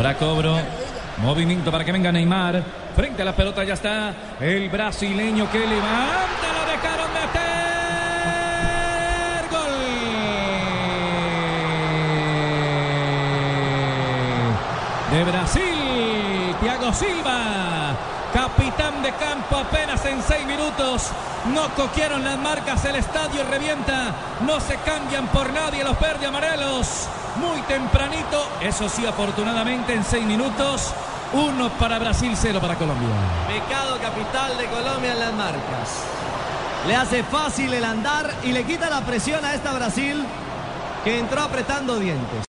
Habrá cobro. Movimiento para que venga Neymar. Frente a la pelota ya está el brasileño que levanta. Lo dejaron meter. Gol. De Brasil. Thiago Silva. Capitán de campo apenas en seis minutos. No coquieron las marcas. El estadio revienta. No se cambian por nadie los verdes amarelos. Tempranito. Eso sí, afortunadamente en seis minutos. Uno para Brasil, cero para Colombia. Pecado capital de Colombia en las marcas. Le hace fácil el andar y le quita la presión a esta Brasil que entró apretando dientes.